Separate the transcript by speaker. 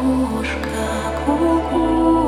Speaker 1: кукушка, кукушка.